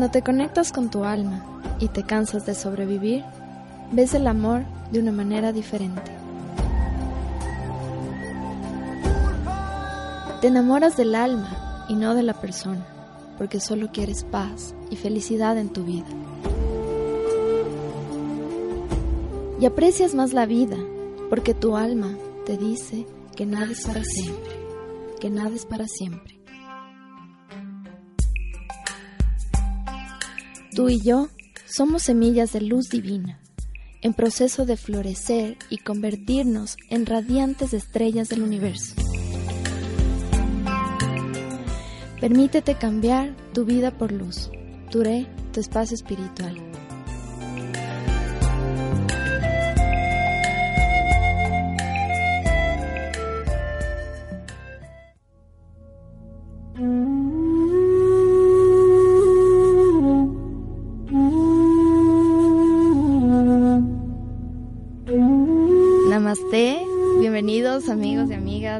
Cuando te conectas con tu alma y te cansas de sobrevivir, ves el amor de una manera diferente. Te enamoras del alma y no de la persona, porque solo quieres paz y felicidad en tu vida. Y aprecias más la vida, porque tu alma te dice que nada es para siempre, que nada es para siempre. Tú y yo somos semillas de luz divina, en proceso de florecer y convertirnos en radiantes estrellas del universo. Permítete cambiar tu vida por luz. Turé, tu espacio espiritual.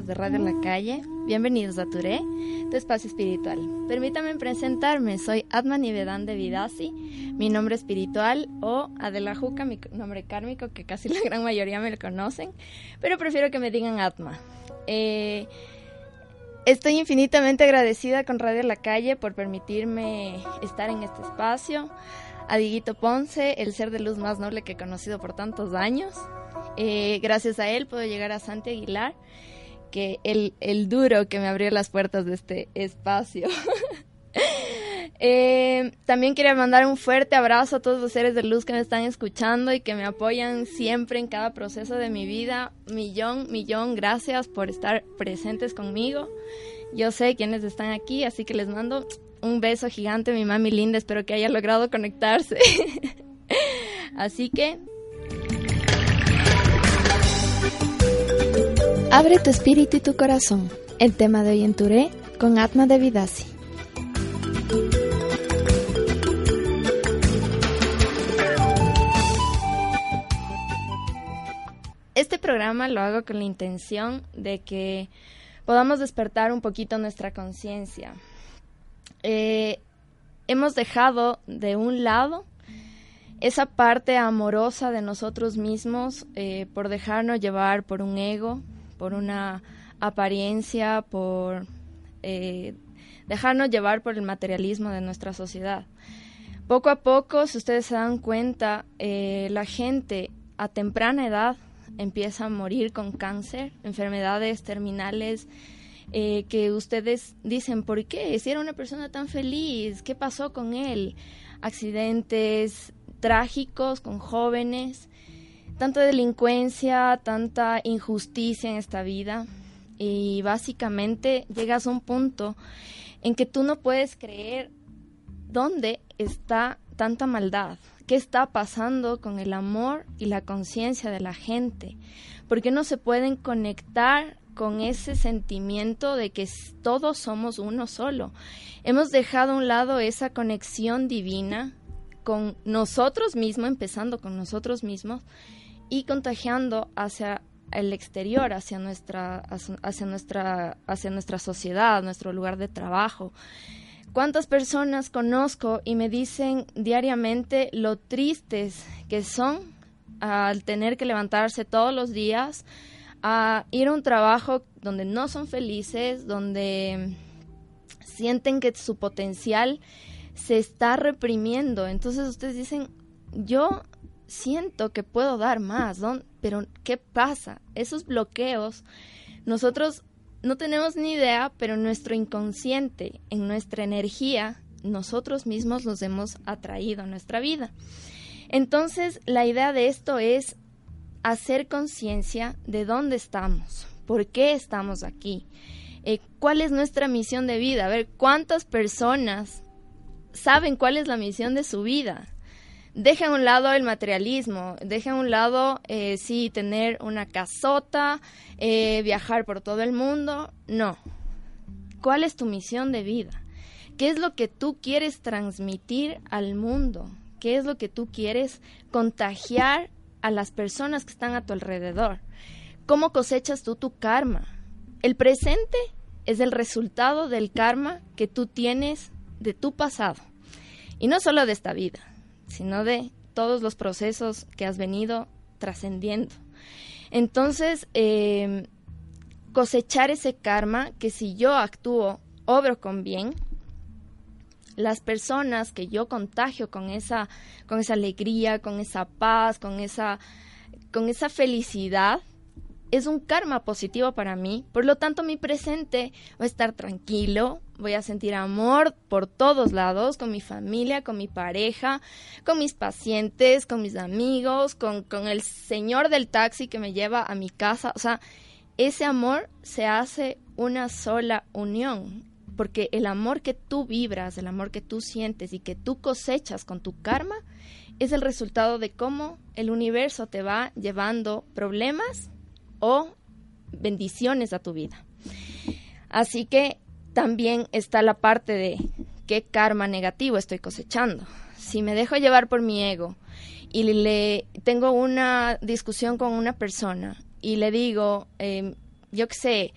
De Radio La Calle, bienvenidos a Turé, tu espacio espiritual. Permítame presentarme, soy Atman de Vidasi, mi nombre espiritual, o Adela Juca, mi nombre kármico, que casi la gran mayoría me lo conocen, pero prefiero que me digan Atma. Eh, estoy infinitamente agradecida con Radio La Calle por permitirme estar en este espacio. A Diguito Ponce, el ser de luz más noble que he conocido por tantos años. Eh, gracias a él puedo llegar a Santi Aguilar, que el, el duro que me abrió las puertas de este espacio. Eh, también quería mandar un fuerte abrazo a todos los seres de luz que me están escuchando y que me apoyan siempre en cada proceso de mi vida. Millón, millón, gracias por estar presentes conmigo. Yo sé quiénes están aquí, así que les mando un beso gigante, mi mami linda. Espero que haya logrado conectarse. así que Abre tu espíritu y tu corazón. El tema de hoy en Touré con Atma de Vidasi. Este programa lo hago con la intención de que podamos despertar un poquito nuestra conciencia. Eh, hemos dejado de un lado esa parte amorosa de nosotros mismos eh, por dejarnos llevar por un ego, por una apariencia, por eh, dejarnos llevar por el materialismo de nuestra sociedad. Poco a poco, si ustedes se dan cuenta, eh, la gente a temprana edad empieza a morir con cáncer, enfermedades terminales, eh, que ustedes dicen, ¿por qué? Si era una persona tan feliz, ¿qué pasó con él? Accidentes trágicos con jóvenes tanta delincuencia, tanta injusticia en esta vida y básicamente llegas a un punto en que tú no puedes creer dónde está tanta maldad, qué está pasando con el amor y la conciencia de la gente, porque no se pueden conectar con ese sentimiento de que todos somos uno solo. Hemos dejado a un lado esa conexión divina con nosotros mismos, empezando con nosotros mismos, y contagiando hacia el exterior, hacia nuestra, hacia nuestra, hacia nuestra sociedad, nuestro lugar de trabajo. ¿Cuántas personas conozco y me dicen diariamente lo tristes que son al tener que levantarse todos los días a ir a un trabajo donde no son felices, donde sienten que su potencial se está reprimiendo? Entonces ustedes dicen, yo siento que puedo dar más, pero ¿qué pasa? Esos bloqueos, nosotros no tenemos ni idea, pero nuestro inconsciente, en nuestra energía, nosotros mismos los hemos atraído a nuestra vida. Entonces, la idea de esto es hacer conciencia de dónde estamos, por qué estamos aquí, eh, cuál es nuestra misión de vida, a ver cuántas personas saben cuál es la misión de su vida, deja a un lado el materialismo, deja a un lado, eh, sí, tener una casota, eh, viajar por todo el mundo. No. ¿Cuál es tu misión de vida? ¿Qué es lo que tú quieres transmitir al mundo? ¿Qué es lo que tú quieres contagiar a las personas que están a tu alrededor? ¿Cómo cosechas tú tu karma? El presente es el resultado del karma que tú tienes de tu pasado. Y no solo de esta vida, sino de todos los procesos que has venido trascendiendo. Entonces, em, cosechar ese karma que si yo actúo, obro con bien, las personas que yo contagio con esa, con esa alegría, con esa paz, con esa, con esa felicidad, es un karma positivo para mí. Por lo tanto, mi presente va a estar tranquilo, voy a sentir amor por todos lados, con mi familia, con mi pareja, con mis pacientes, con mis amigos, con, con el señor del taxi que me lleva a mi casa. O sea, ese amor se hace una sola unión. Porque el amor que tú vibras, el amor que tú sientes y que tú cosechas con tu karma, es el resultado de cómo el universo te va llevando problemas o bendiciones a tu vida. Así que también está la parte de qué karma negativo estoy cosechando. Si me dejo llevar por mi ego y le tengo una discusión con una persona y le digo, em, yo qué sé,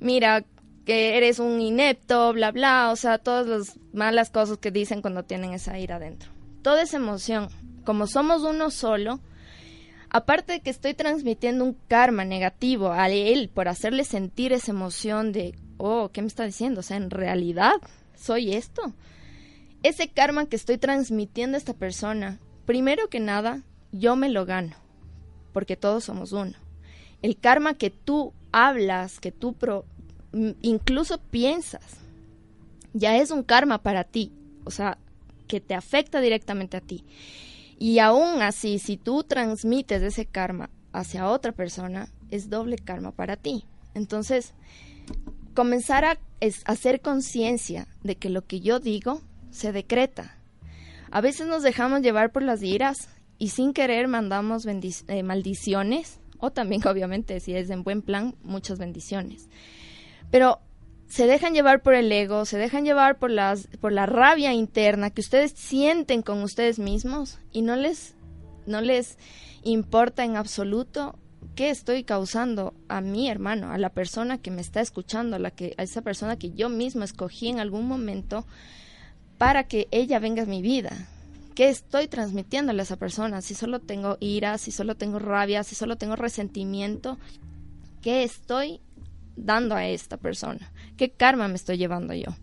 mira, que eres un inepto, bla, bla, o sea, todas las malas cosas que dicen cuando tienen esa ira adentro. Toda esa emoción, como somos uno solo, aparte de que estoy transmitiendo un karma negativo a él por hacerle sentir esa emoción de, oh, ¿qué me está diciendo? O sea, en realidad soy esto. Ese karma que estoy transmitiendo a esta persona, primero que nada, yo me lo gano, porque todos somos uno. El karma que tú hablas, que tú incluso piensas, ya es un karma para ti, o sea, que te afecta directamente a ti. Y aún así, si tú transmites ese karma hacia otra persona, es doble karma para ti. Entonces, comenzar a hacer conciencia de que lo que yo digo se decreta. A veces nos dejamos llevar por las iras y sin querer mandamos eh, maldiciones, o también obviamente si es en buen plan, muchas bendiciones. Pero se dejan llevar por el ego, se dejan llevar por las por la rabia interna que ustedes sienten con ustedes mismos y no les no les importa en absoluto qué estoy causando a mi hermano, a la persona que me está escuchando, a la que a esa persona que yo mismo escogí en algún momento para que ella venga a mi vida. ¿Qué estoy transmitiéndole a esa persona? Si solo tengo ira, si solo tengo rabia, si solo tengo resentimiento, ¿qué estoy dando a esta persona? ¿Qué karma me estoy llevando yo?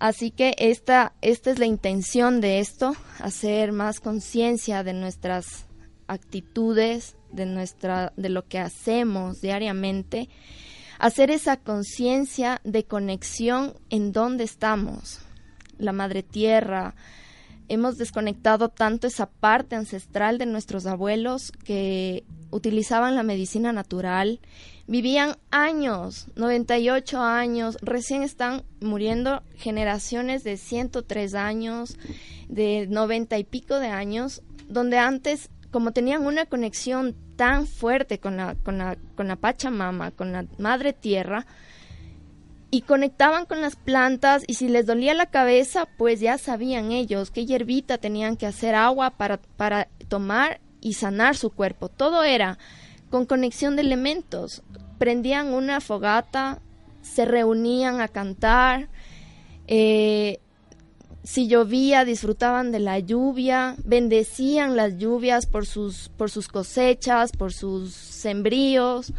Así que esta, esta es la intención de esto, hacer más conciencia de nuestras actitudes, de, nuestra, de lo que hacemos diariamente, hacer esa conciencia de conexión en dónde estamos, la madre tierra. Hemos desconectado tanto esa parte ancestral de nuestros abuelos que utilizaban la medicina natural vivían años, 98 años, recién están muriendo generaciones de 103 años, de 90 y pico de años, donde antes, como tenían una conexión tan fuerte con la, con la, con la Pachamama, con la Madre Tierra, y conectaban con las plantas y si les dolía la cabeza, pues ya sabían ellos qué hierbita tenían que hacer agua para, para tomar y sanar su cuerpo. Todo era con conexión de elementos. Prendían una fogata, se reunían a cantar, eh, si llovía disfrutaban de la lluvia, bendecían las lluvias por sus, por sus cosechas, por sus sembríos.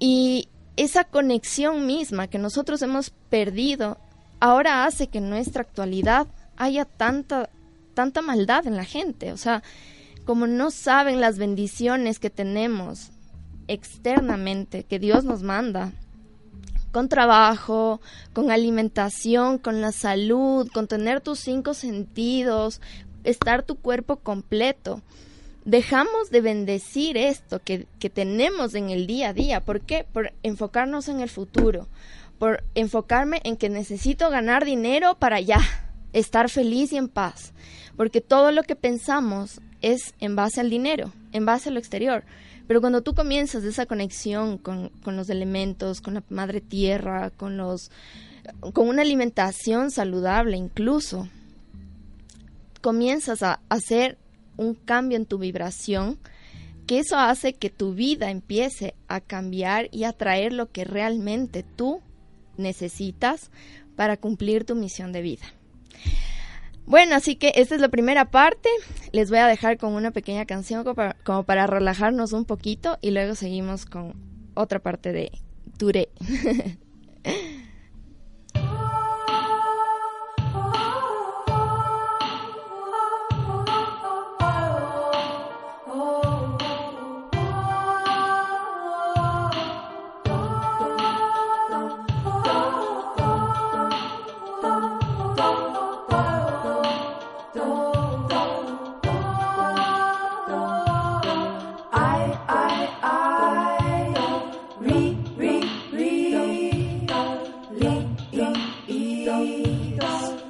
Y esa conexión misma que nosotros hemos perdido ahora hace que en nuestra actualidad haya tanta, tanta maldad en la gente. O sea, como no saben las bendiciones que tenemos externamente, que Dios nos manda, con trabajo, con alimentación, con la salud, con tener tus cinco sentidos, estar tu cuerpo completo. Dejamos de bendecir esto que, que tenemos en el día a día. ¿Por qué? Por enfocarnos en el futuro, por enfocarme en que necesito ganar dinero para ya estar feliz y en paz. Porque todo lo que pensamos es en base al dinero, en base a lo exterior. Pero cuando tú comienzas esa conexión con, los elementos, con la madre tierra, con los con una alimentación saludable incluso, comienzas a hacer un cambio en tu vibración, que eso hace que tu vida empiece a cambiar y a traer lo que realmente tú necesitas para cumplir tu misión de vida. Bueno, así que esta es la primera parte. Les voy a dejar con una pequeña canción como para, relajarnos un poquito y luego seguimos con otra parte de Touré. Doritos.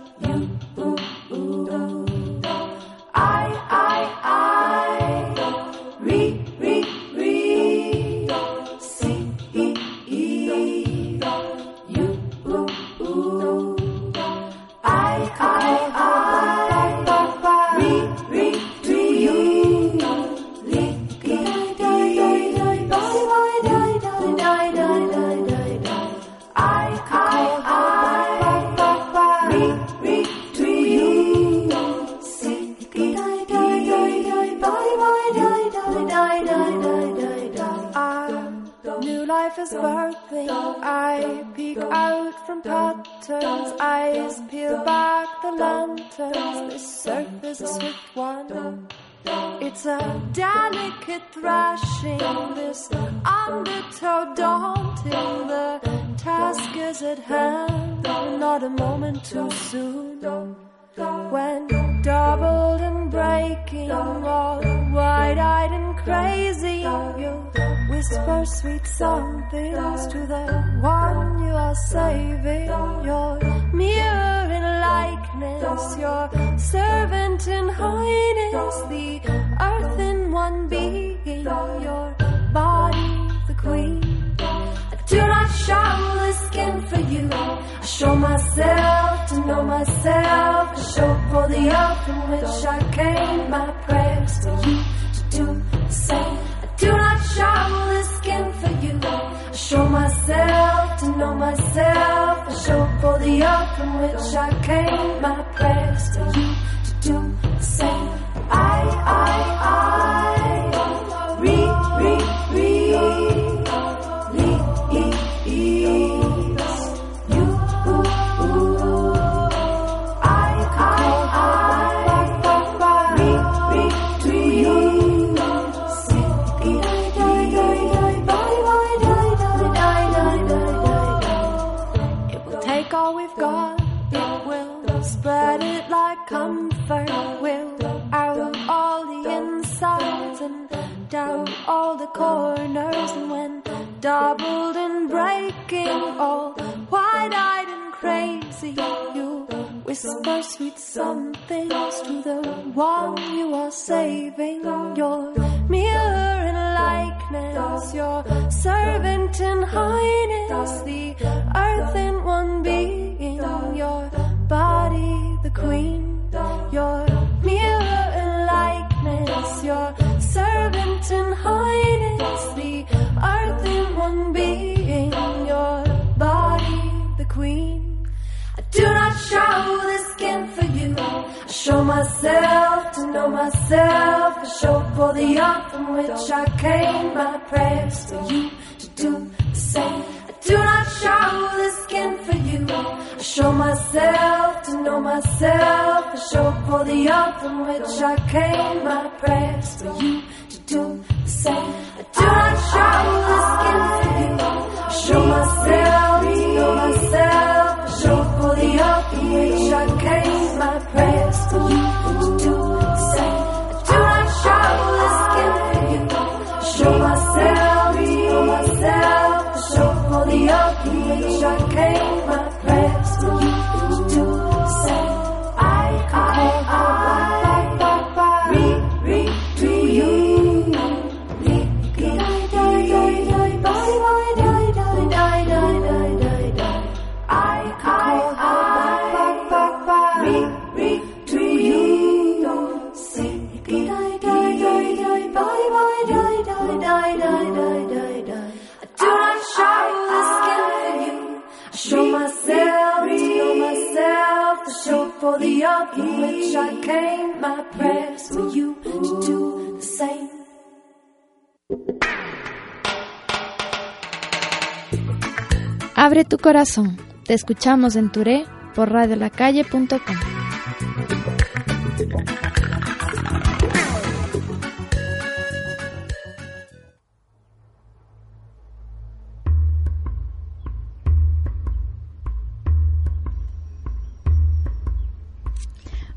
Corazón. Te escuchamos en Touré por radiolacalle.com.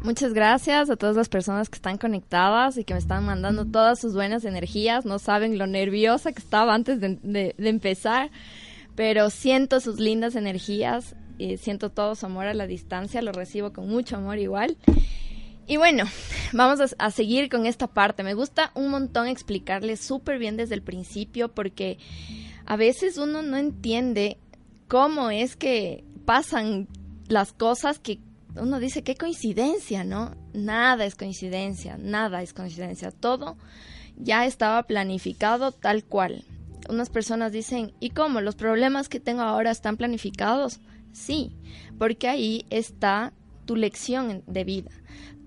Muchas gracias a todas las personas que están conectadas y que me están mandando todas sus buenas energías. No saben lo nerviosa que estaba antes de, empezar, pero siento sus lindas energías siento todo su amor a la distancia. Lo recibo con mucho amor igual. Y bueno, vamos a, a seguir con esta parte. Me gusta un montón explicarles súper bien desde el principio porque a veces uno no entiende cómo es que pasan las cosas que uno dice, qué coincidencia, ¿no? Nada es coincidencia, nada es coincidencia, todo ya estaba planificado tal cual. Unas personas dicen, ¿y cómo? ¿Los problemas que tengo ahora están planificados? Sí, porque ahí está tu lección de vida.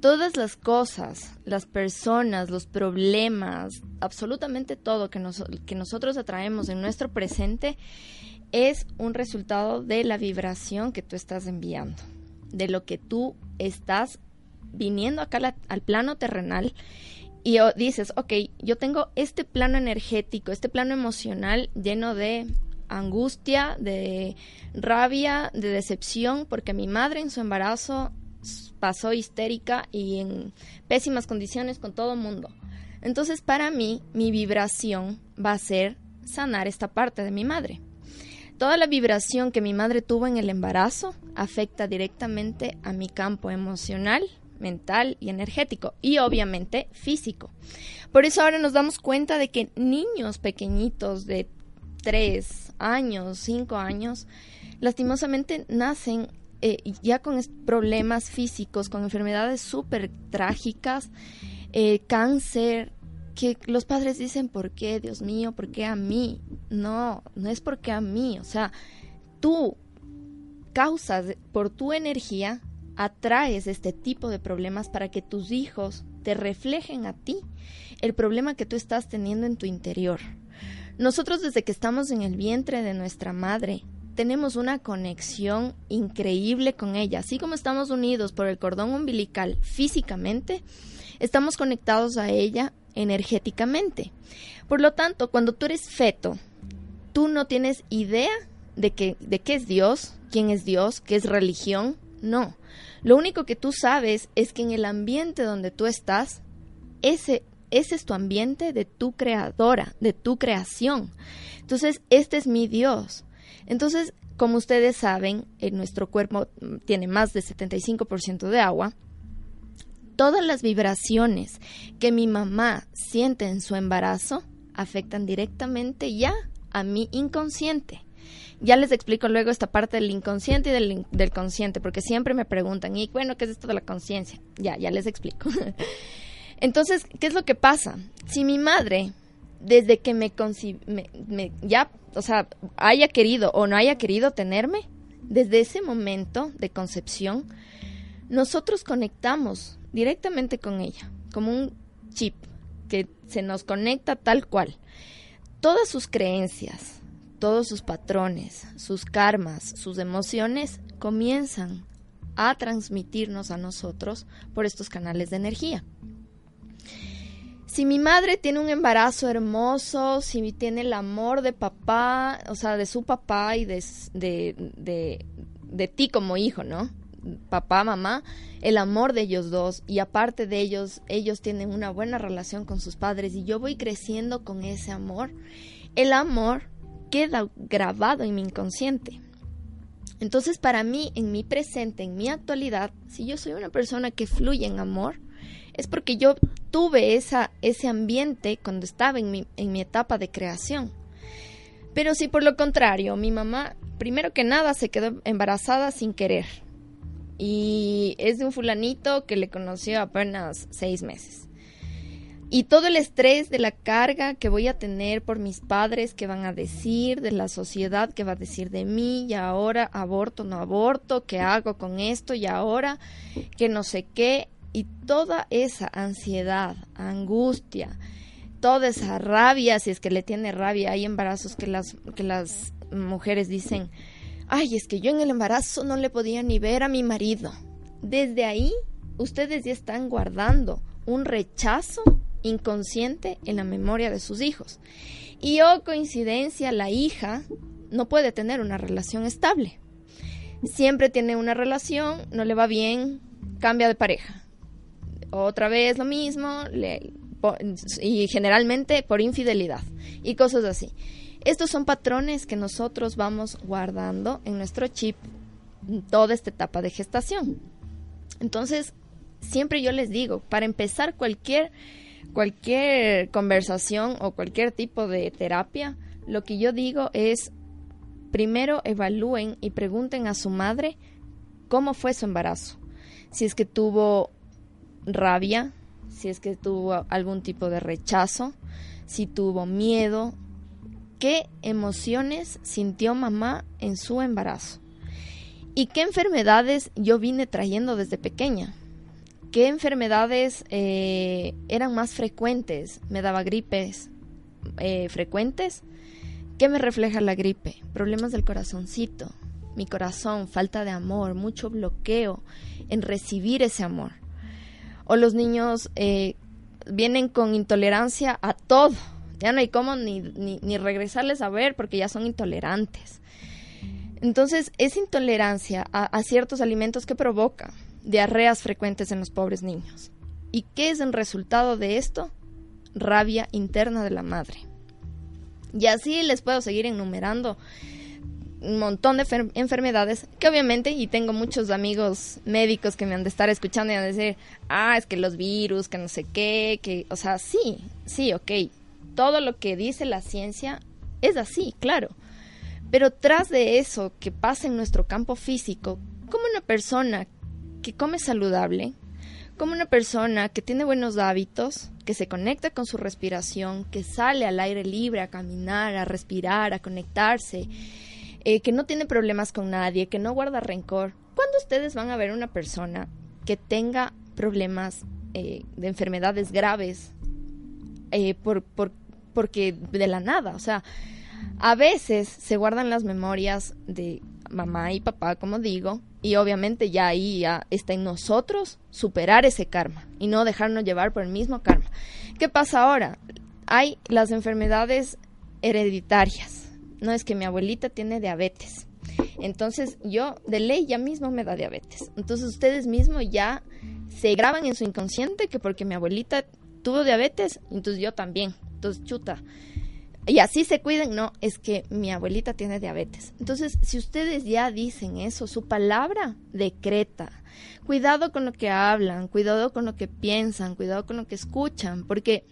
Todas las cosas, las personas, los problemas, absolutamente todo que, que nosotros atraemos en nuestro presente es un resultado de la vibración que tú estás enviando de lo que tú estás viniendo acá al plano terrenal y dices, ok, yo tengo este plano energético, este plano emocional lleno de angustia, de rabia, de decepción, porque mi madre en su embarazo pasó histérica y en pésimas condiciones con todo el mundo. Entonces, para mí, mi vibración va a ser sanar esta parte de mi madre. Toda la vibración que mi madre tuvo en el embarazo afecta directamente a mi campo emocional, mental y energético y obviamente físico. Por eso ahora nos damos cuenta de que niños pequeñitos de 3 años, 5 años, lastimosamente nacen eh, ya con problemas físicos, con enfermedades súper trágicas, eh, cáncer, que los padres dicen, ¿por qué, Dios mío? ¿Por qué a mí? No, no es porque a mí, o sea, tú causas, por tu energía, atraes este tipo de problemas para que tus hijos te reflejen a ti el problema que tú estás teniendo en tu interior. Nosotros desde que estamos en el vientre de nuestra madre, tenemos una conexión increíble con ella, así como estamos unidos por el cordón umbilical físicamente, estamos conectados a ella energéticamente. Por lo tanto, cuando tú eres feto, tú no tienes idea de, que, de qué es Dios, quién es Dios, qué es religión. No. Lo único que tú sabes es que en el ambiente donde tú estás, ese, es tu ambiente de tu creadora, de tu creación. Entonces, este es mi Dios. Entonces, como ustedes saben, en nuestro cuerpo tiene más de 75% de agua todas las vibraciones que mi mamá siente en su embarazo afectan directamente ya a mi inconsciente. Ya les explico luego esta parte del inconsciente y del, consciente, porque siempre me preguntan, y bueno, ¿qué es esto de la conciencia? Ya, ya les explico. Entonces, ¿qué es lo que pasa? Si mi madre, desde que me, me, me, ya, o sea, haya querido o no haya querido tenerme, desde ese momento de concepción, nosotros conectamos directamente con ella, como un chip que se nos conecta tal cual. Todas sus creencias, todos sus patrones, sus karmas, sus emociones comienzan a transmitirnos a nosotros por estos canales de energía. Si mi madre tiene un embarazo hermoso, si tiene el amor de papá, o sea, de su papá y de, de, de ti como hijo, ¿no? papá, mamá, el amor de ellos dos y aparte de ellos, ellos tienen una buena relación con sus padres y yo voy creciendo con ese amor, el amor queda grabado en mi inconsciente. Entonces, para mí, en mi presente, en mi actualidad, si yo soy una persona que fluye en amor, es porque yo tuve esa, ese ambiente cuando estaba en mi, en mi etapa de creación. Pero si por lo contrario, mi mamá, primero que nada, se quedó embarazada sin querer, y es de un fulanito que le conoció apenas seis meses. Y todo el estrés de la carga que voy a tener por mis padres que van a decir, de la sociedad que va a decir de mí, y ahora aborto, no aborto, qué hago con esto, y ahora que no sé qué, y toda esa ansiedad, angustia, toda esa rabia, si es que le tiene rabia, hay embarazos que las, que las mujeres dicen, ay, es que yo en el embarazo no le podía ni ver a mi marido. Desde ahí, ustedes ya están guardando un rechazo inconsciente en la memoria de sus hijos. Y oh coincidencia, la hija no puede tener una relación estable. Siempre tiene una relación, no le va bien, cambia de pareja. Otra vez lo mismo, y generalmente por infidelidad y cosas así. Estos son patrones que nosotros vamos guardando en nuestro chip toda esta etapa de gestación. Entonces, siempre yo les digo, para empezar cualquier cualquier conversación o cualquier tipo de terapia, lo que yo digo es, primero evalúen y pregunten a su madre cómo fue su embarazo. Si es que tuvo rabia, si es que tuvo algún tipo de rechazo, si tuvo miedo, qué emociones sintió mamá en su embarazo y qué enfermedades yo vine trayendo desde pequeña. ¿Qué enfermedades eh, eran más frecuentes? ¿Me daba gripes eh, frecuentes? ¿Qué me refleja la gripe? Problemas del corazoncito, mi corazón, falta de amor, mucho bloqueo en recibir ese amor. O los niños eh, vienen con intolerancia a todo. Ya no hay cómo ni, ni regresarles a ver porque ya son intolerantes. Entonces, esa intolerancia a, a ciertos alimentos que provoca diarreas frecuentes en los pobres niños. ¿Y qué es el resultado de esto? Rabia interna de la madre. Y así les puedo seguir enumerando un montón de enfermedades que obviamente, y tengo muchos amigos médicos que me han de estar escuchando y han de decir, ah, es que los virus, que no sé qué, que, o sea, sí, sí, ok, todo lo que dice la ciencia es así, claro. Pero tras de eso que pasa en nuestro campo físico, como una persona que come saludable, como una persona que tiene buenos hábitos, que se conecta con su respiración, que sale al aire libre a caminar, a respirar, a conectarse, eh, que no tiene problemas con nadie, que no guarda rencor. ¿Cuándo ustedes van a ver una persona que tenga problemas eh, de enfermedades graves eh, por, por, porque de la nada? O sea, a veces se guardan las memorias de mamá y papá, como digo, y obviamente ya ahí ya está en nosotros superar ese karma y no dejarnos llevar por el mismo karma. ¿Qué pasa ahora? Hay las enfermedades hereditarias. No es que mi abuelita tiene diabetes. Entonces yo de ley ya mismo me da diabetes. Entonces ustedes mismos ya se graban en su inconsciente que porque mi abuelita tuvo diabetes, entonces yo también. Entonces chuta y así se cuiden, no, es que mi abuelita tiene diabetes. Entonces, si ustedes ya dicen eso, su palabra decreta. Cuidado con lo que hablan, cuidado con lo que piensan, cuidado con lo que escuchan, porque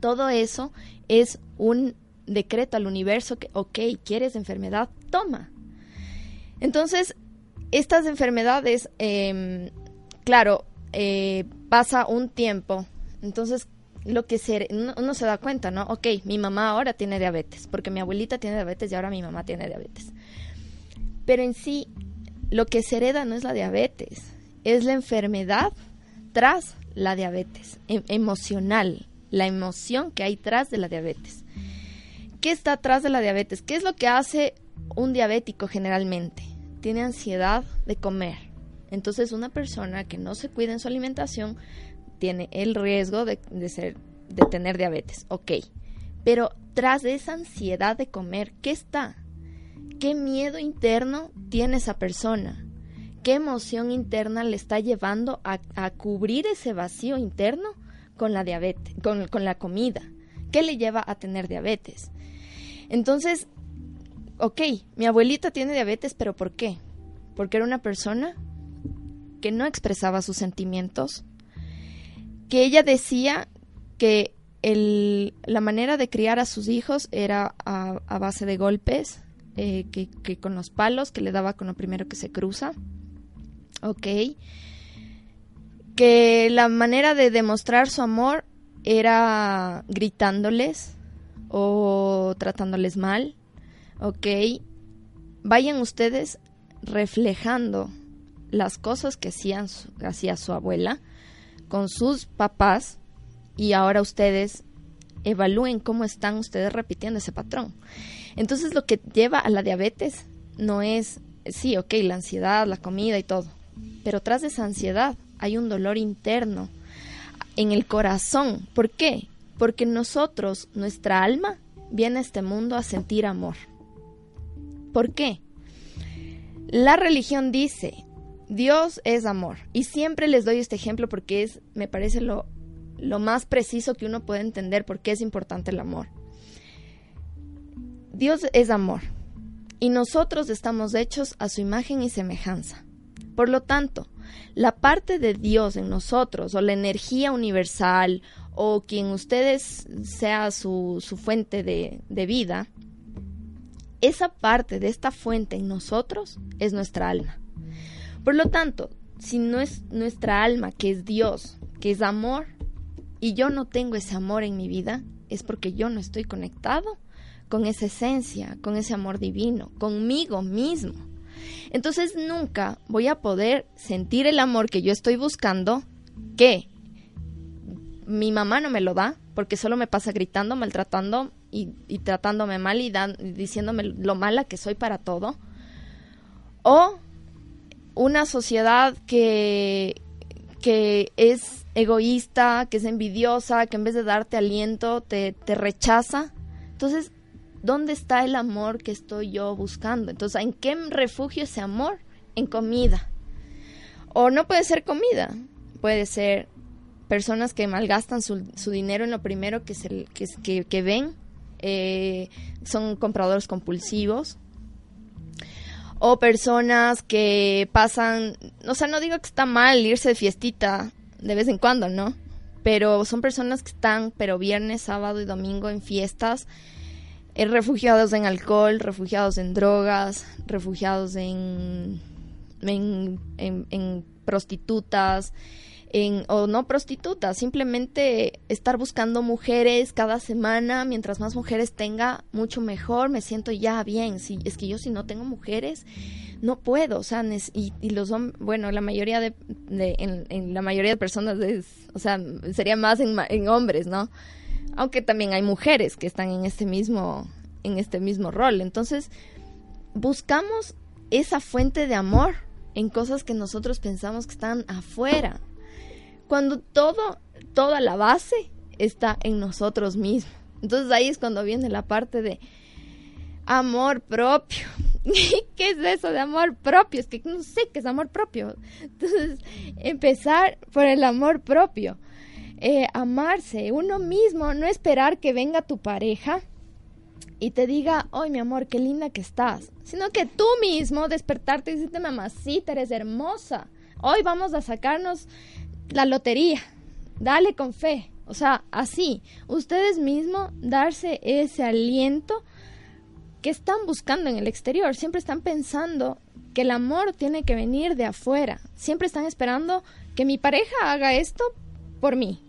todo eso es un decreto al universo que, ok, quieres enfermedad, toma. Entonces, estas enfermedades, em, claro, eh, pasa un tiempo, entonces lo que se, uno, se da cuenta, ¿no? Ok, mi mamá ahora tiene diabetes, porque mi abuelita tiene diabetes y ahora mi mamá tiene diabetes. Pero en sí, lo que se hereda no es la diabetes, es la enfermedad tras la diabetes, em, emocional, la emoción que hay tras de la diabetes. ¿Qué está atrás de la diabetes? ¿Qué es lo que hace un diabético generalmente? Tiene ansiedad de comer. Entonces una persona que no se cuida en su alimentación tiene el riesgo de, ser, de tener diabetes. Ok. Pero tras de esa ansiedad de comer, ¿qué está? ¿Qué miedo interno tiene esa persona? ¿Qué emoción interna le está llevando a, cubrir ese vacío interno con la diabetes, con, con la comida? ¿Qué le lleva a tener diabetes? Entonces, ok, mi abuelita tiene diabetes, pero ¿por qué? Porque era una persona que no expresaba sus sentimientos, que ella decía que el, la manera de criar a sus hijos era a, base de golpes, eh, que, con los palos que le daba con lo primero que se cruza. Ok. Que la manera de demostrar su amor era gritándoles o tratándoles mal, ok, vayan ustedes reflejando las cosas que hacían hacía su abuela con sus papás y ahora ustedes evalúen cómo están ustedes repitiendo ese patrón. Entonces lo que lleva a la diabetes no es, sí, ok, la ansiedad, la comida y todo, pero tras esa ansiedad hay un dolor interno en el corazón. ¿Por qué? Porque nosotros, nuestra alma, viene a este mundo a sentir amor. ¿Por qué? La religión dice, Dios es amor. Y siempre les doy este ejemplo porque es, me parece lo, lo más preciso que uno puede entender por qué es importante el amor. Dios es amor y nosotros estamos hechos a su imagen y semejanza. Por lo tanto, la parte de Dios en nosotros o la energía universal o quien ustedes sea su, su fuente de, de vida, esa parte de esta fuente en nosotros es nuestra alma. Por lo tanto, si no es nuestra alma, que es Dios, que es amor, y yo no tengo ese amor en mi vida, es porque yo no estoy conectado con esa esencia, con ese amor divino, conmigo mismo. Entonces nunca voy a poder sentir el amor que yo estoy buscando, que mi mamá no me lo da, porque solo me pasa gritando, maltratando y, tratándome mal y, diciéndome lo mala que soy para todo. O una sociedad que, que es egoísta, que es envidiosa, que en vez de darte aliento te, te rechaza. Entonces ¿Dónde está el amor que estoy yo buscando? Entonces, ¿en qué refugio ese amor? En comida. O no puede ser comida, puede ser personas que malgastan su, dinero en lo primero que, se, que, ven, eh, son compradores compulsivos, o personas que pasan, o sea, no digo que está mal irse de fiestita de vez en cuando, ¿no? Pero son personas que están, pero viernes, sábado y domingo en fiestas eh, refugiados en alcohol, refugiados en drogas, refugiados en, en, prostitutas, en, o no prostitutas, simplemente estar buscando mujeres cada semana, mientras más mujeres tenga, mucho mejor, me siento ya bien. Si, es que yo si no tengo mujeres, no puedo, o sea, y, y los hombres, bueno, la mayoría de, en, la mayoría de personas es, o sea, sería más en, en hombres, ¿no? aunque también hay mujeres que están en este mismo en este mismo rol. Entonces, buscamos esa fuente de amor en cosas que nosotros pensamos que están afuera. Cuando todo toda la base está en nosotros mismos. Entonces ahí es cuando viene la parte de amor propio. ¿Qué es eso de amor propio? Es que no sé qué es amor propio. Entonces, empezar por el amor propio. Eh, amarse uno mismo, no esperar que venga tu pareja y te diga, ¡ay, mi amor, qué linda que estás! Sino que tú mismo despertarte y decirte, mamacita, eres hermosa. Hoy vamos a sacarnos la lotería. Dale con fe. O sea, así, ustedes mismos darse ese aliento que están buscando en el exterior. Siempre están pensando que el amor tiene que venir de afuera. Siempre están esperando que mi pareja haga esto por mí.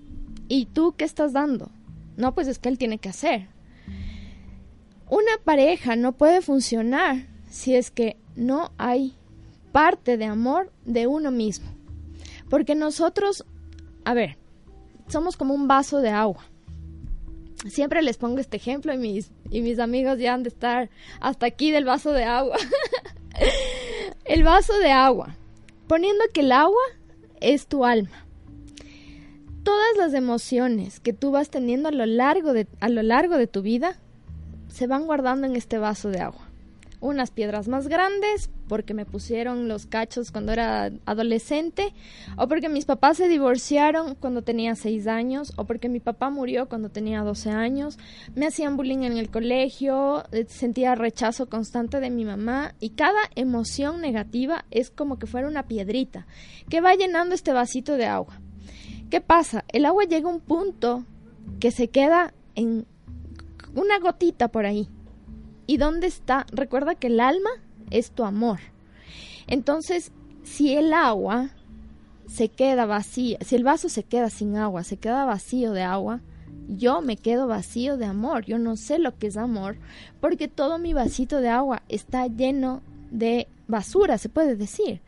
¿Y tú qué estás dando? No, pues es que él tiene que hacer. Una pareja no puede funcionar si es que no hay parte de amor de uno mismo. Porque nosotros, a ver, somos como un vaso de agua. Siempre les pongo este ejemplo y mis, y mis amigos ya han de estar hasta aquí del vaso de agua. el vaso de agua. Poniendo que el agua es tu alma todas las emociones que tú vas teniendo a lo largo de, a lo largo de tu vida se van guardando en este vaso de agua. Unas piedras más grandes porque me pusieron los cachos cuando era adolescente, o porque mis papás se divorciaron cuando tenía 6 años, o porque mi papá murió cuando tenía 12 años, me hacían bullying en el colegio, eh, sentía rechazo constante de mi mamá, y cada emoción negativa es como que fuera una piedrita que va llenando este vasito de agua. ¿Qué pasa? El agua llega a un punto que se queda en una gotita por ahí. ¿Y dónde está? Recuerda que el alma es tu amor. Entonces, si el agua se queda vacío, si el vaso se queda sin agua, se queda vacío de agua, yo me quedo vacío de amor. Yo no sé lo que es amor porque todo mi vasito de agua está lleno de basura, se puede decir.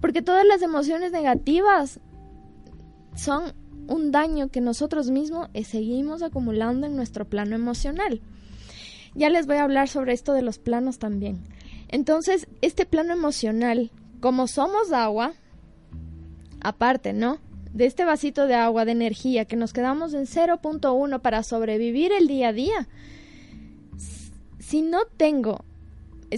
Porque todas las emociones negativas son un daño que nosotros mismos eh, seguimos acumulando en nuestro plano emocional. Ya les voy a hablar sobre esto de los planos también. Entonces, este plano emocional, como somos agua, aparte, ¿no? De este vasito de agua, de energía, que nos quedamos en 0.1 para sobrevivir el día a día, si no tengo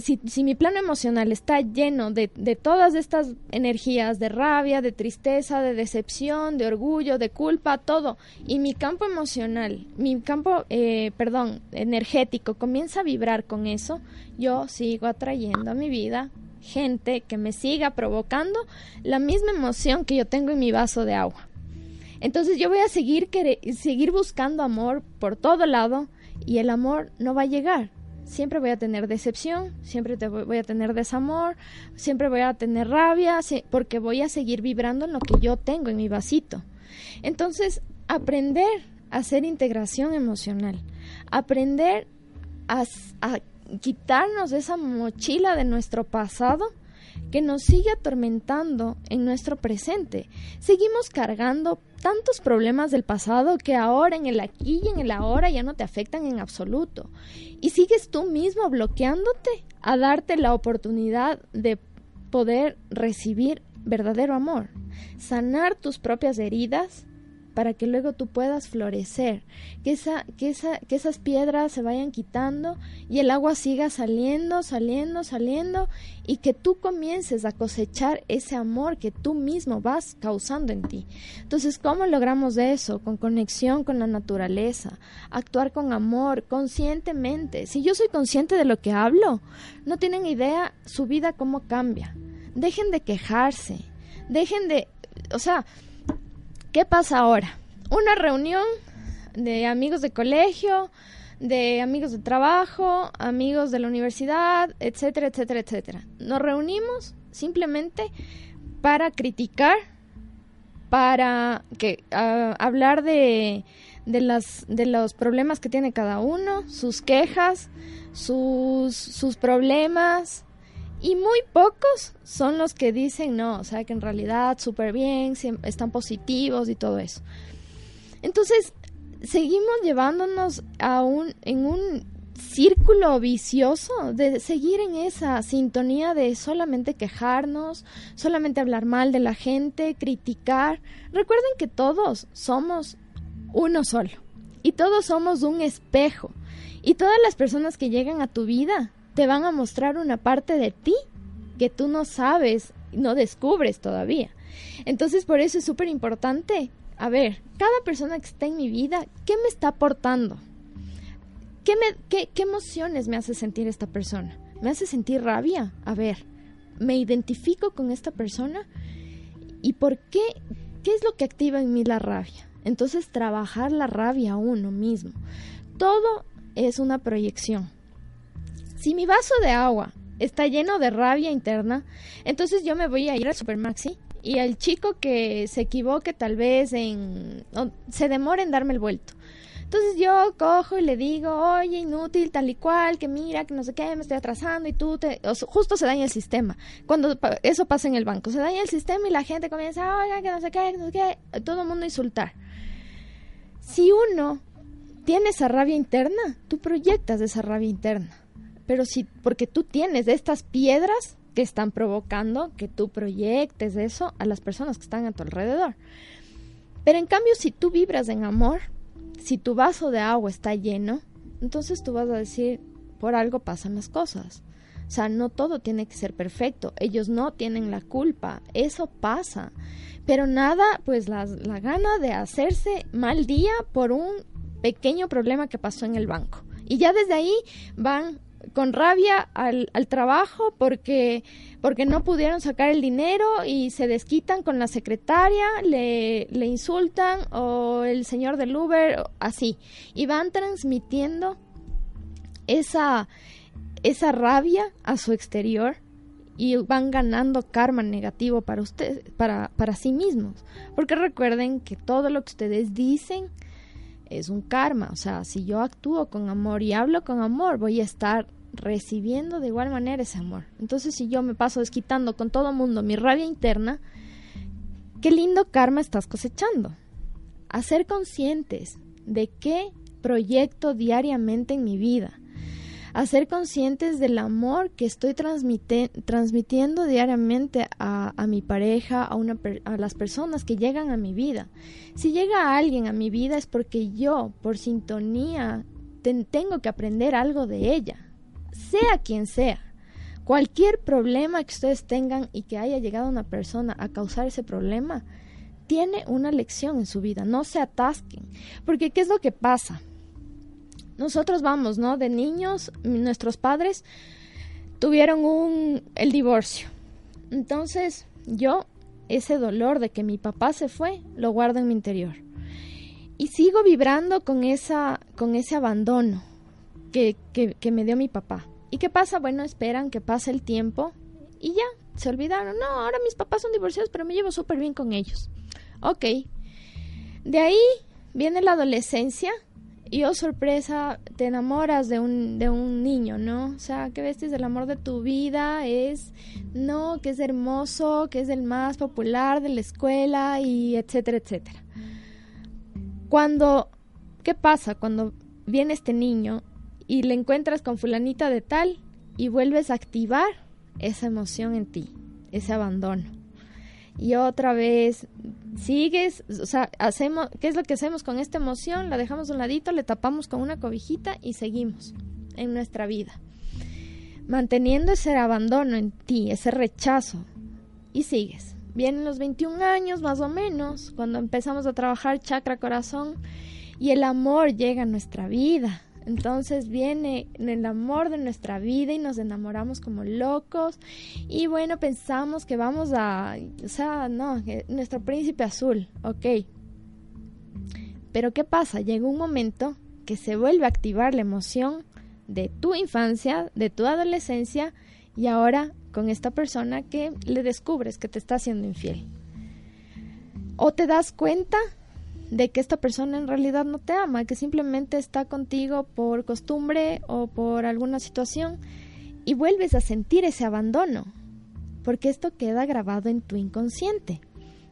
si, si, mi plano emocional está lleno de, todas estas energías, de rabia, de tristeza, de decepción, de orgullo, de culpa, todo, y mi campo emocional, mi campo, eh, perdón, energético comienza a vibrar con eso, yo sigo atrayendo a mi vida gente que me siga provocando la misma emoción que yo tengo en mi vaso de agua. Entonces yo voy a seguir, seguir buscando amor por todo lado y el amor no va a llegar siempre voy a tener decepción, siempre voy a tener desamor, siempre voy a tener rabia, porque voy a seguir vibrando en lo que yo tengo en mi vasito. Entonces, aprender a hacer integración emocional, aprender a quitarnos esa mochila de nuestro pasado que nos sigue atormentando en nuestro presente. Seguimos cargando tantos problemas del pasado que ahora en el aquí y en el ahora ya no te afectan en absoluto. Y sigues tú mismo bloqueándote a darte la oportunidad de poder recibir verdadero amor, sanar tus propias heridas para que luego tú puedas florecer, que, esa, que, esa, que esas piedras se vayan quitando y el agua siga saliendo, saliendo, saliendo y que tú comiences a cosechar ese amor que tú mismo vas causando en ti. Entonces, ¿cómo logramos eso? Con conexión con la naturaleza, actuar con amor, conscientemente. Si yo soy consciente de lo que hablo, no tienen idea su vida cómo cambia. Dejen de quejarse, dejen de, o sea, ¿Qué pasa ahora? Una reunión de amigos de colegio, de amigos de trabajo, amigos de la universidad, etcétera, etcétera, etcétera. Nos reunimos simplemente para criticar, para que hablar de, de, las, de los problemas que tiene cada uno, sus quejas, sus, sus problemas, y muy pocos son los que dicen, no, o sea, que en realidad súper bien, están positivos y todo eso. Entonces, seguimos llevándonos a un, en un círculo vicioso de seguir en esa sintonía de solamente quejarnos, solamente hablar mal de la gente, criticar. Recuerden que todos somos uno solo y todos somos un espejo y todas las personas que llegan a tu vida te van a mostrar una parte de ti que tú no sabes, no descubres todavía. Entonces por eso es súper importante, a ver, cada persona que está en mi vida, ¿qué me está aportando? ¿Qué, me, qué, qué emociones me hace sentir esta persona? ¿Me hace sentir rabia? A ver, ¿me identifico con esta persona? ¿Y por qué? ¿Qué es lo que activa en mí la rabia? Entonces trabajar la rabia a uno mismo. Todo es una proyección. Si mi vaso de agua está lleno de rabia interna, entonces yo me voy a ir al Supermaxi y al chico que se equivoque tal vez en... se demore en darme el vuelto. Entonces yo cojo y le digo, oye, inútil, tal y cual, que mira, que no sé qué, me estoy atrasando y tú te... justo se daña el sistema. Cuando eso pasa en el banco, se daña el sistema y la gente comienza, oiga, que no sé qué, que no sé qué, todo el mundo insultar. Si uno tiene esa rabia interna, tú proyectas esa rabia interna pero sí, porque tú tienes estas piedras que están provocando que tú proyectes eso a las personas que están a tu alrededor. Pero en cambio, si tú vibras en amor, si tu vaso de agua está lleno, entonces tú vas a decir, por algo pasan las cosas. O sea, no todo tiene que ser perfecto. Ellos no tienen la culpa. Eso pasa. Pero nada, pues la, la gana de hacerse mal día por un pequeño problema que pasó en el banco. Y ya desde ahí van con rabia al, al, trabajo porque, porque no pudieron sacar el dinero y se desquitan con la secretaria, le, le insultan o el señor del Uber, así. Y van transmitiendo esa, esa rabia a su exterior y van ganando karma negativo para ustedes, para, para sí mismos. Porque recuerden que todo lo que ustedes dicen es un karma. O sea, si yo actúo con amor y hablo con amor, voy a estar recibiendo de igual manera ese amor. Entonces, si yo me paso desquitando con todo mundo mi rabia interna, qué lindo karma estás cosechando. A ser conscientes de qué proyecto diariamente en mi vida a ser conscientes del amor que estoy transmitiendo diariamente a, mi pareja, a, una a las personas que llegan a mi vida. Si llega alguien a mi vida es porque yo, por sintonía, tengo que aprender algo de ella, sea quien sea. Cualquier problema que ustedes tengan y que haya llegado una persona a causar ese problema, tiene una lección en su vida, no se atasquen. Porque ¿qué es lo que pasa? Nosotros vamos, ¿no? De niños, nuestros padres tuvieron un el divorcio. Entonces, yo ese dolor de que mi papá se fue, lo guardo en mi interior. Y sigo vibrando con esa con ese abandono que, que, que me dio mi papá. ¿Y qué pasa? Bueno, esperan que pase el tiempo y ya, se olvidaron. No, ahora mis papás son divorciados, pero me llevo súper bien con ellos. Ok. De ahí viene la adolescencia y oh sorpresa, te enamoras de un, de un niño, ¿no? O sea, que vestes el amor de tu vida, es, no, que es hermoso, que es el más popular de la escuela y etcétera, etcétera. Cuando, ¿qué pasa cuando viene este niño y le encuentras con fulanita de tal y vuelves a activar esa emoción en ti, ese abandono? Y otra vez sigues, o sea, hacemos, ¿qué es lo que hacemos con esta emoción? La dejamos a un ladito, le tapamos con una cobijita y seguimos en nuestra vida. Manteniendo ese abandono en ti, ese rechazo, y sigues. Vienen los 21 años más o menos, cuando empezamos a trabajar chakra corazón y el amor llega a nuestra vida. Entonces viene el amor de nuestra vida y nos enamoramos como locos y bueno, pensamos que vamos a, o sea, no, nuestro príncipe azul, ok. Pero ¿qué pasa? Llega un momento que se vuelve a activar la emoción de tu infancia, de tu adolescencia y ahora con esta persona que le descubres que te está haciendo infiel. O te das cuenta de que esta persona en realidad no te ama, que simplemente está contigo por costumbre o por alguna situación y vuelves a sentir ese abandono, porque esto queda grabado en tu inconsciente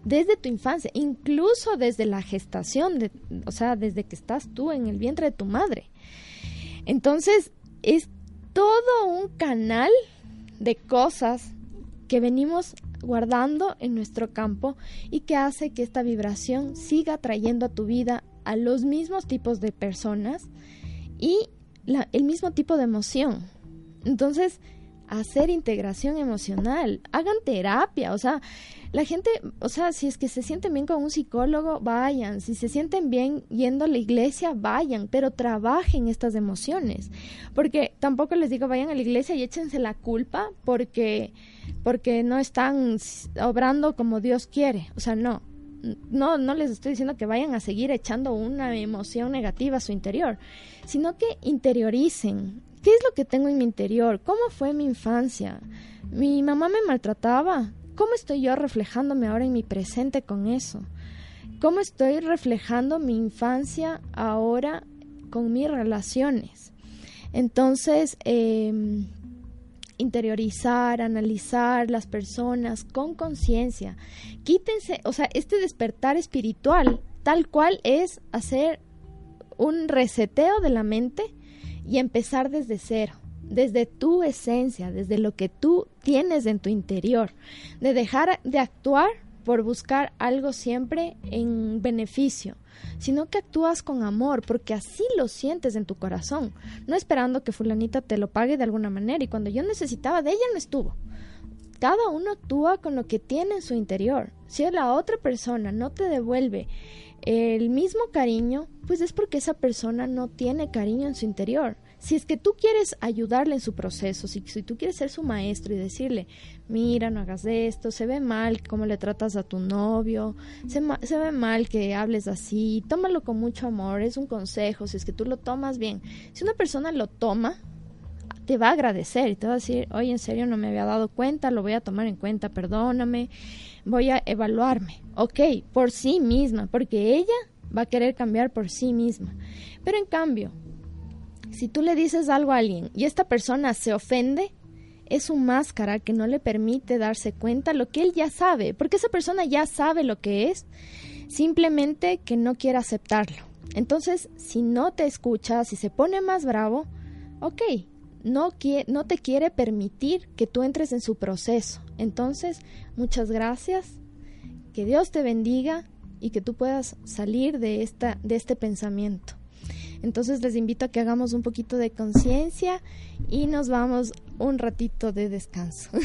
desde tu infancia, incluso desde la gestación, de, o sea, desde que estás tú en el vientre de tu madre. Entonces, es todo un canal de cosas que venimos guardando en nuestro campo y que hace que esta vibración siga trayendo a tu vida a los mismos tipos de personas y el mismo tipo de emoción. Entonces, hacer integración emocional, hagan terapia, o sea, la gente, o sea, si es que se sienten bien con un psicólogo, vayan, si se sienten bien yendo a la iglesia, vayan, pero trabajen estas emociones, porque tampoco les digo vayan a la iglesia y échense la culpa porque porque no están obrando como Dios quiere, o sea, no. No, no les estoy diciendo que vayan a seguir echando una emoción negativa a su interior, sino que interioricen, ¿Qué es lo que tengo en mi interior? ¿Cómo fue mi infancia? ¿Mi mamá me maltrataba? ¿Cómo estoy yo reflejándome ahora en mi presente con eso? ¿Cómo estoy reflejando mi infancia ahora con mis relaciones? Entonces, em, interiorizar, analizar las personas con conciencia. Quítense, o sea, este despertar espiritual, tal cual es hacer un reseteo de la mente y empezar desde cero, desde tu esencia, desde lo que tú tienes en tu interior, de dejar de actuar por buscar algo siempre en beneficio, sino que actúas con amor, porque así lo sientes en tu corazón, no esperando que fulanita te lo pague de alguna manera, y cuando yo necesitaba de ella no estuvo. Cada uno actúa con lo que tiene en su interior. Si la otra persona no te devuelve el mismo cariño, pues es porque esa persona no tiene cariño en su interior. Si es que tú quieres ayudarle en su proceso, si, tú quieres ser su maestro y decirle, mira, no hagas esto, se ve mal cómo le tratas a tu novio, se, se ve mal que hables así, tómalo con mucho amor, es un consejo, si es que tú lo tomas bien. Si una persona lo toma, te va a agradecer y te va a decir, oye, en serio no me había dado cuenta, lo voy a tomar en cuenta, perdóname, voy a evaluarme. Ok, por sí misma, porque ella va a querer cambiar por sí misma. Pero en cambio, si tú le dices algo a alguien y esta persona se ofende, es su máscara que no le permite darse cuenta lo que él ya sabe, porque esa persona ya sabe lo que es, simplemente que no quiere aceptarlo. Entonces, si no te escucha, si se pone más bravo, ok, no, no te quiere permitir que tú entres en su proceso. Entonces, muchas gracias, que Dios te bendiga y que tú puedas salir de, esta, de este pensamiento. Entonces les invito a que hagamos un poquito de conciencia y nos vamos un ratito de descanso.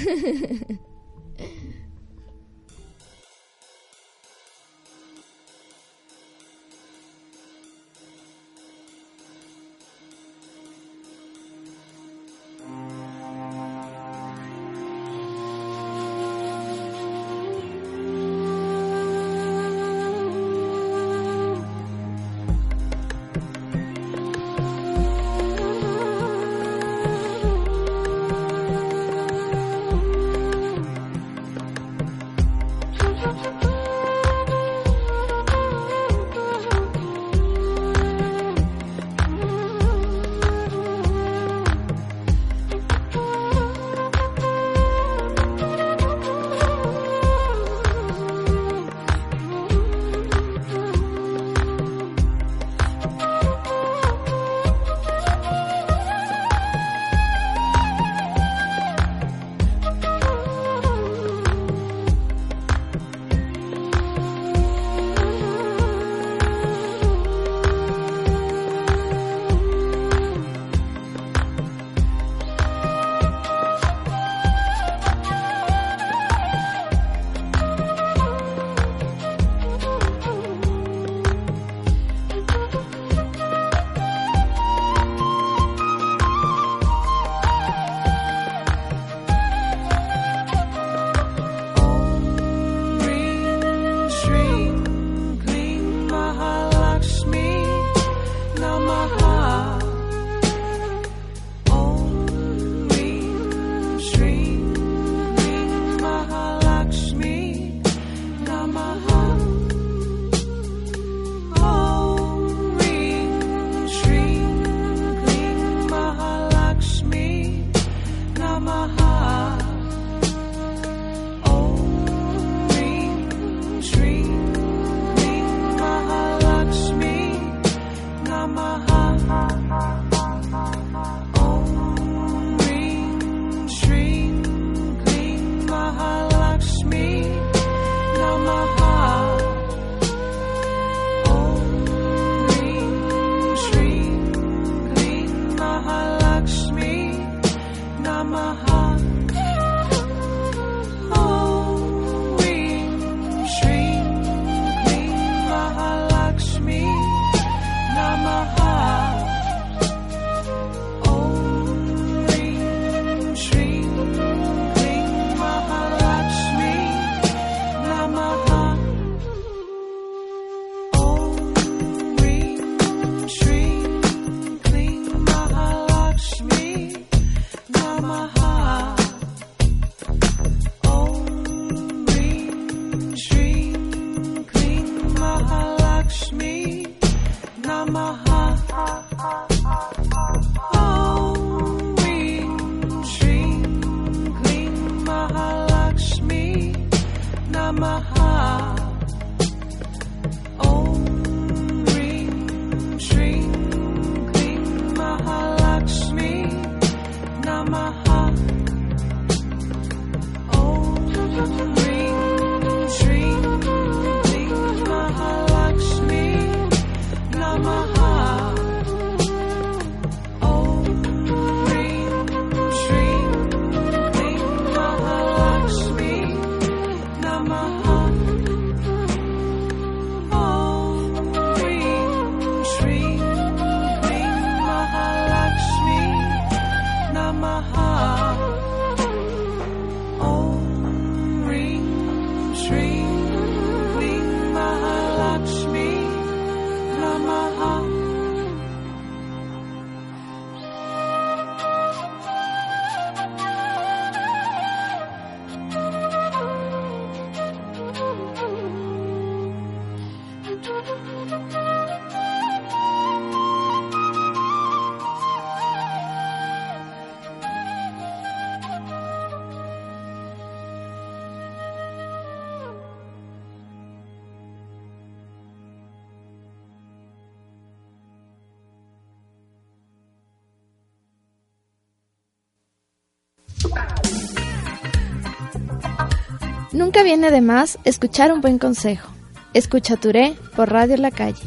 Nunca viene de más escuchar un buen consejo. Escucha Touré por Radio La Calle.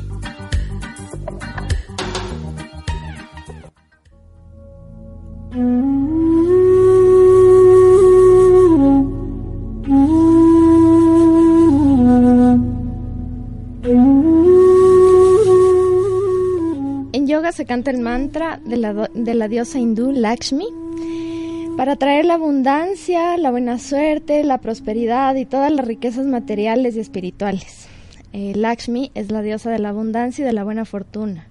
En yoga se canta el mantra de la, de la diosa hindú Lakshmi para traer la abundancia, la buena suerte, la prosperidad y todas las riquezas materiales y espirituales. Eh, Lakshmi es la diosa de la abundancia y de la buena fortuna.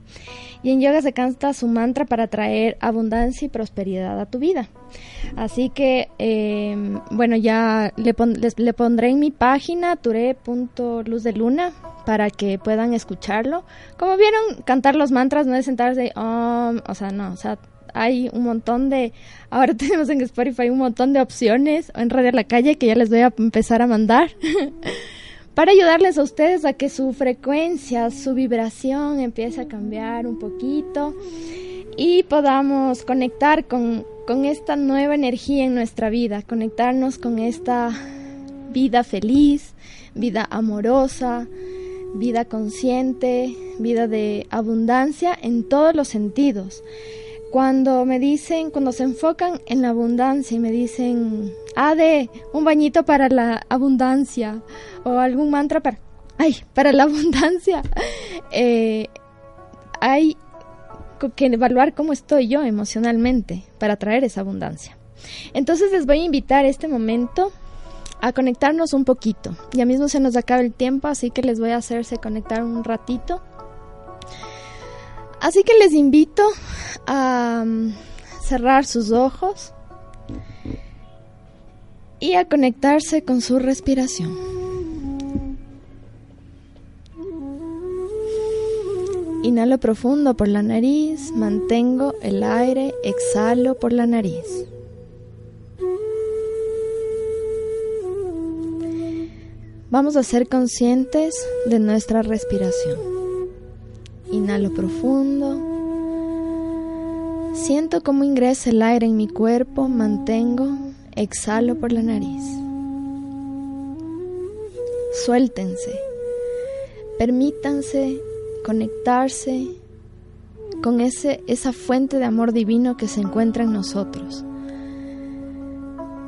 Y en yoga se canta su mantra para traer abundancia y prosperidad a tu vida. Así que, eh, bueno, ya le, le, pondré en mi página ture.luzdeluna para que puedan escucharlo. Como vieron, cantar los mantras no es sentarse, o sea, no, o sea, hay un montón de, ahora tenemos en Spotify un montón de opciones, o en Radio La Calle, que ya les voy a empezar a mandar. para ayudarles a ustedes a que su frecuencia, su vibración empiece a cambiar un poquito y podamos conectar con, con esta nueva energía en nuestra vida, conectarnos con esta vida feliz, vida amorosa, vida consciente, vida de abundancia en todos los sentidos. Cuando me dicen, cuando se enfocan en la abundancia y me dicen, ah, de un bañito para la abundancia o algún mantra para, ay, para la abundancia, eh, hay que evaluar cómo estoy yo emocionalmente para traer esa abundancia. Entonces les voy a invitar este momento a conectarnos un poquito. Ya mismo se nos acaba el tiempo, así que les voy a hacerse conectar un ratito Así que les invito a mm, cerrar sus ojos y a conectarse con su respiración. Inhalo profundo por la nariz, mantengo el aire, exhalo por la nariz. Vamos a ser conscientes de nuestra respiración. Inhalo profundo. Siento cómo ingresa el aire en mi cuerpo, mantengo, exhalo por la nariz. Suéltense. Permítanse conectarse con ese, esa fuente de amor divino que se encuentra en nosotros.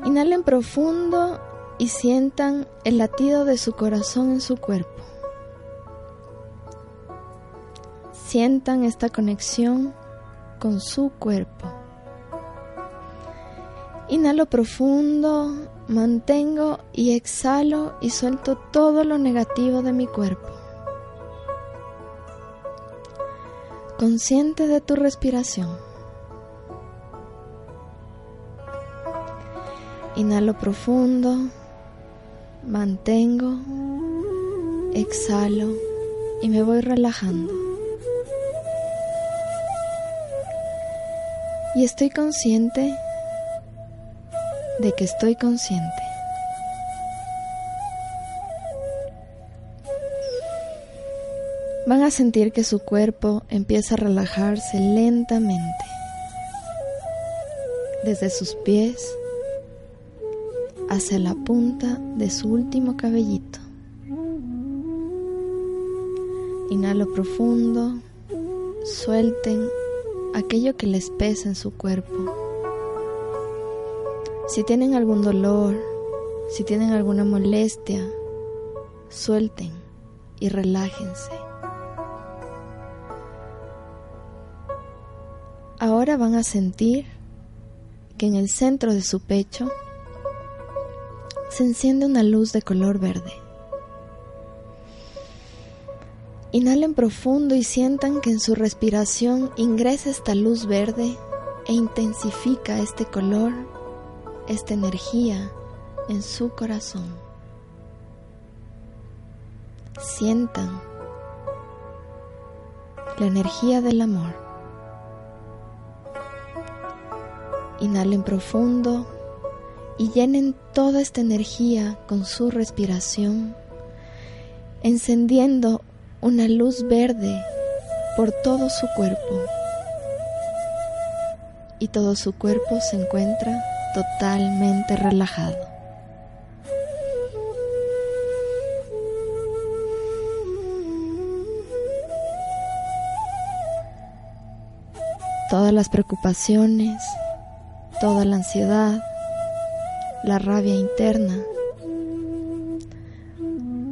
Inhalen profundo y sientan el latido de su corazón en su cuerpo. Sientan esta conexión con su cuerpo. Inhalo profundo, mantengo y exhalo y suelto todo lo negativo de mi cuerpo. Consciente de tu respiración. Inhalo profundo, mantengo, exhalo y me voy relajando. Y estoy consciente de que estoy consciente. Van a sentir que su cuerpo empieza a relajarse lentamente, desde sus pies hacia la punta de su último cabellito. Inhalo profundo, suelten aquello que les pesa en su cuerpo. Si tienen algún dolor, si tienen alguna molestia, suelten y relájense. Ahora van a sentir que en el centro de su pecho se enciende una luz de color verde. Inhalen profundo y sientan que en su respiración ingresa esta luz verde e intensifica este color, esta energía en su corazón. Sientan la energía del amor. Inhalen profundo y llenen toda esta energía con su respiración, encendiendo una luz verde por todo su cuerpo y todo su cuerpo se encuentra totalmente relajado. Todas las preocupaciones, toda la ansiedad, la rabia interna,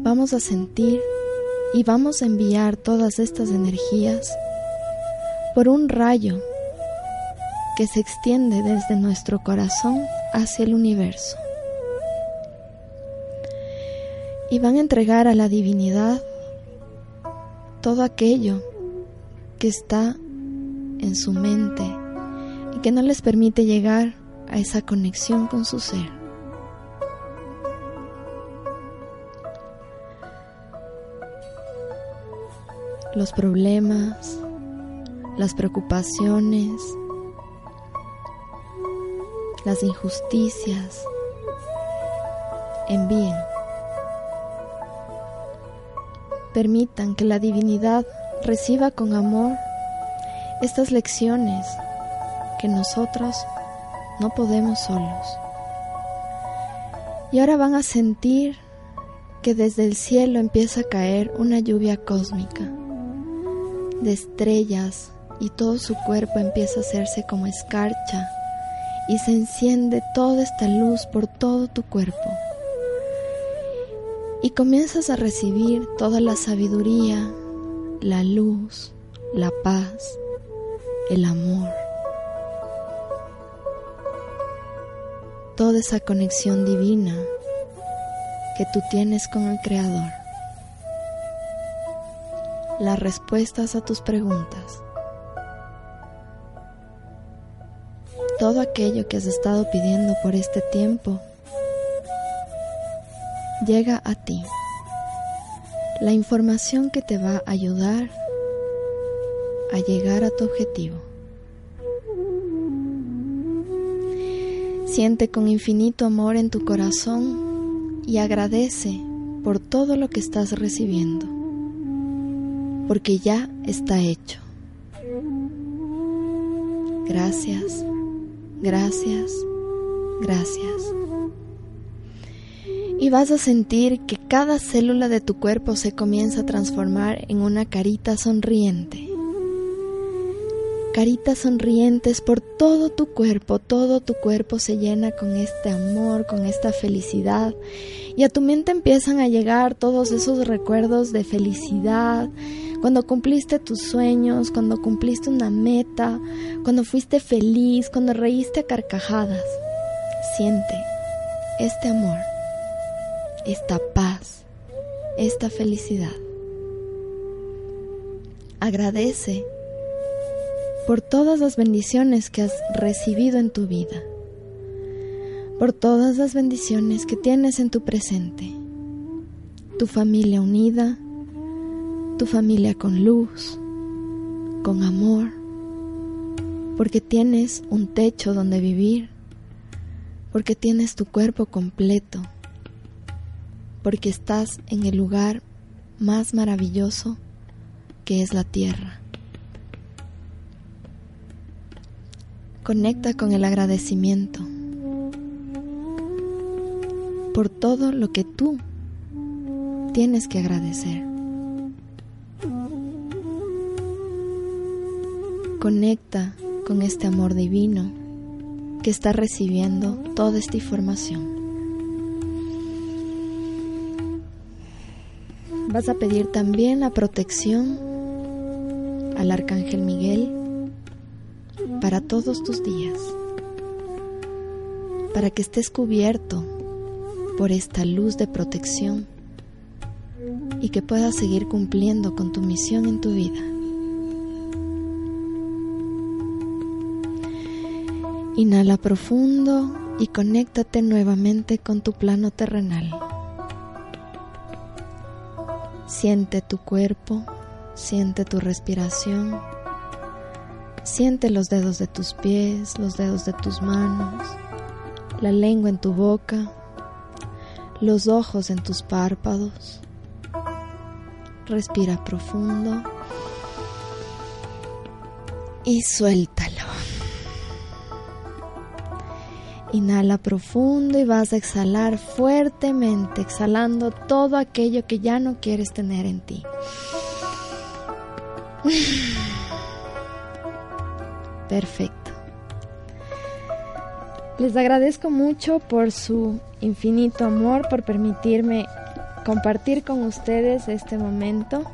vamos a sentir y vamos a enviar todas estas energías por un rayo que se extiende desde nuestro corazón hacia el universo. Y van a entregar a la divinidad todo aquello que está en su mente y que no les permite llegar a esa conexión con su ser. Los problemas, las preocupaciones, las injusticias, envíen. Permitan que la divinidad reciba con amor estas lecciones que nosotros no podemos solos. Y ahora van a sentir que desde el cielo empieza a caer una lluvia cósmica de estrellas y todo su cuerpo empieza a hacerse como escarcha y se enciende toda esta luz por todo tu cuerpo. Y comienzas a recibir toda la sabiduría, la luz, la paz, el amor. Toda esa conexión divina que tú tienes con el Creador. Las respuestas a tus preguntas todo aquello que has estado pidiendo por este tiempo llega a ti. La información que te va a ayudar a llegar a tu objetivo. Siente con infinito amor en tu corazón y agradece por todo lo que estás recibiendo, porque ya está hecho. Gracias gracias, gracias. Y vas a sentir que cada célula de tu cuerpo se comienza a transformar en una carita sonriente. Caritas sonrientes por todo tu cuerpo, todo tu cuerpo se llena con este amor, con esta felicidad. Y a tu mente empiezan a llegar todos esos recuerdos de felicidad, cuando cumpliste tus sueños, cuando cumpliste una meta, cuando fuiste feliz, cuando reíste a carcajadas. Siente este amor, esta paz, esta felicidad. Agradece por todas las bendiciones que has recibido en tu vida, por todas las bendiciones que tienes en tu presente, tu familia unida, tu familia con luz, con amor, porque tienes un techo donde vivir, porque tienes tu cuerpo completo, porque estás en el lugar más maravilloso que es la tierra. Conecta con el agradecimiento por todo lo que tú tienes que agradecer. Conecta con este amor divino que está recibiendo toda esta información. Vas a pedir también la protección al Arcángel Miguel para todos tus días, para que estés cubierto por esta luz de protección y que puedas seguir cumpliendo con tu misión en tu vida. Inhala profundo y conéctate nuevamente con tu plano terrenal. Siente tu cuerpo, siente tu respiración, siente los dedos de tus pies, los dedos de tus manos, la lengua en tu boca, los ojos en tus párpados. Respira profundo y suéltalo. Inhala profundo y vas a exhalar fuertemente, exhalando todo aquello que ya no quieres tener en ti. Perfecto. Les agradezco mucho por su infinito amor, por permitirme compartir con ustedes este momento.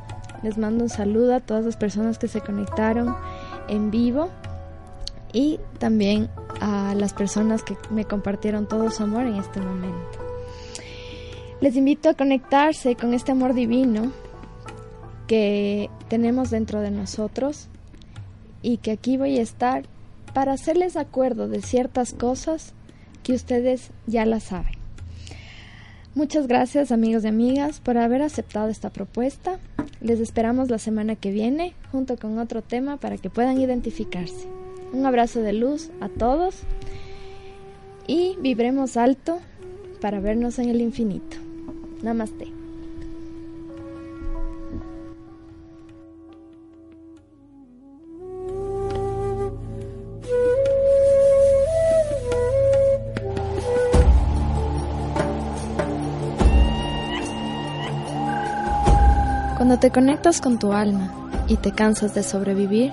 Les mando un saludo a todas las personas que se conectaron en vivo y también a las personas que me compartieron todo su amor en este momento. Les invito a conectarse con este amor divino que tenemos dentro de nosotros y que aquí voy a estar para hacerles acuerdo de ciertas cosas que ustedes ya las saben. Muchas gracias amigos y amigas por haber aceptado esta propuesta. Les esperamos la semana que viene junto con otro tema para que puedan identificarse. Un abrazo de luz a todos y vibremos alto para vernos en el infinito. Namaste. Cuando te conectas con tu alma y te cansas de sobrevivir,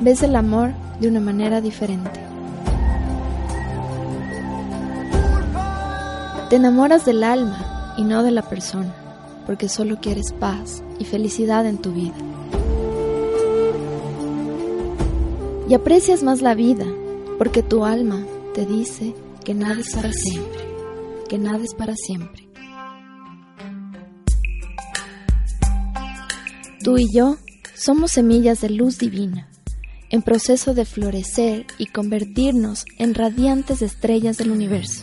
ves el amor de una manera diferente. Te enamoras del alma y no de la persona, porque solo quieres paz y felicidad en tu vida. Y aprecias más la vida, porque tu alma te dice que nada es para siempre, que nada es para siempre. Tú y yo somos semillas de luz divina en proceso de florecer y convertirnos en radiantes estrellas del universo.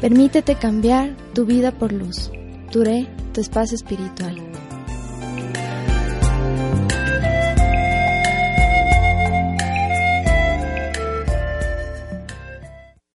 Permítete cambiar tu vida por luz. Duré tu espacio espiritual.